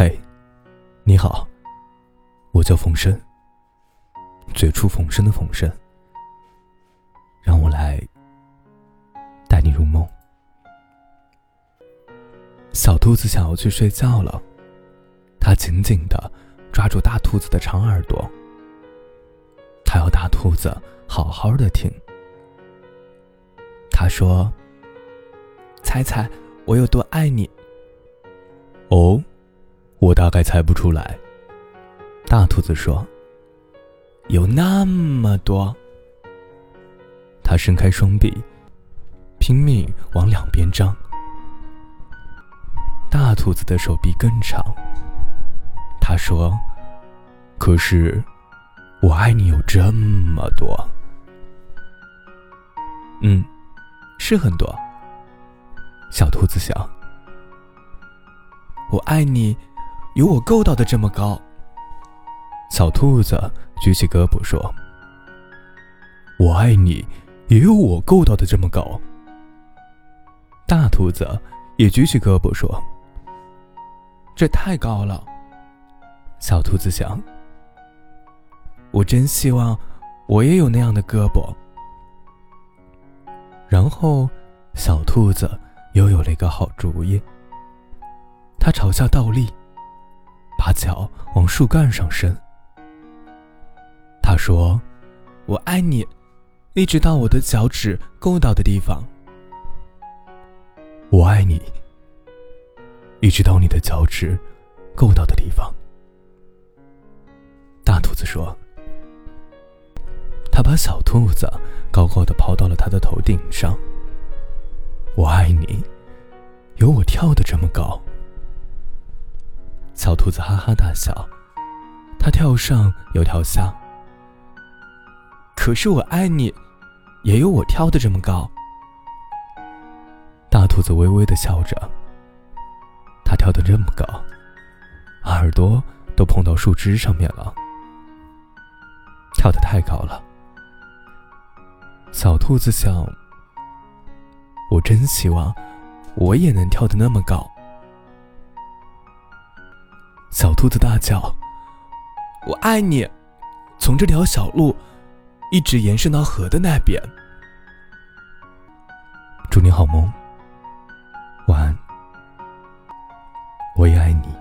嘿，你好，我叫冯生，绝处逢生的冯生，让我来带你入梦。小兔子想要去睡觉了，它紧紧的抓住大兔子的长耳朵，它要大兔子好好的听。他说：“猜猜我有多爱你？”哦，我大概猜不出来。大兔子说：“有那么多。”他伸开双臂，拼命往两边张。大兔子的手臂更长。他说：“可是，我爱你有这么多。”嗯。是很多。小兔子想：“我爱你，有我够到的这么高。”小兔子举起胳膊说：“我爱你，也有我够到的这么高。”大兔子也举起胳膊说：“这太高了。”小兔子想：“我真希望我也有那样的胳膊。”然后，小兔子又有了一个好主意。它朝下倒立，把脚往树干上伸。他说：“我爱你，一直到我的脚趾够到的地方。”我爱你，一直到你的脚趾够到的地方。大兔子说。他把小兔子高高的抛到了他的头顶上。我爱你，有我跳的这么高。小兔子哈哈大笑，它跳上又跳下。可是我爱你，也有我跳的这么高。大兔子微微的笑着，它跳得这么高，耳朵都碰到树枝上面了，跳得太高了。小兔子想：“我真希望我也能跳得那么高。”小兔子大叫：“我爱你！”从这条小路一直延伸到河的那边。祝你好梦，晚安。我也爱你。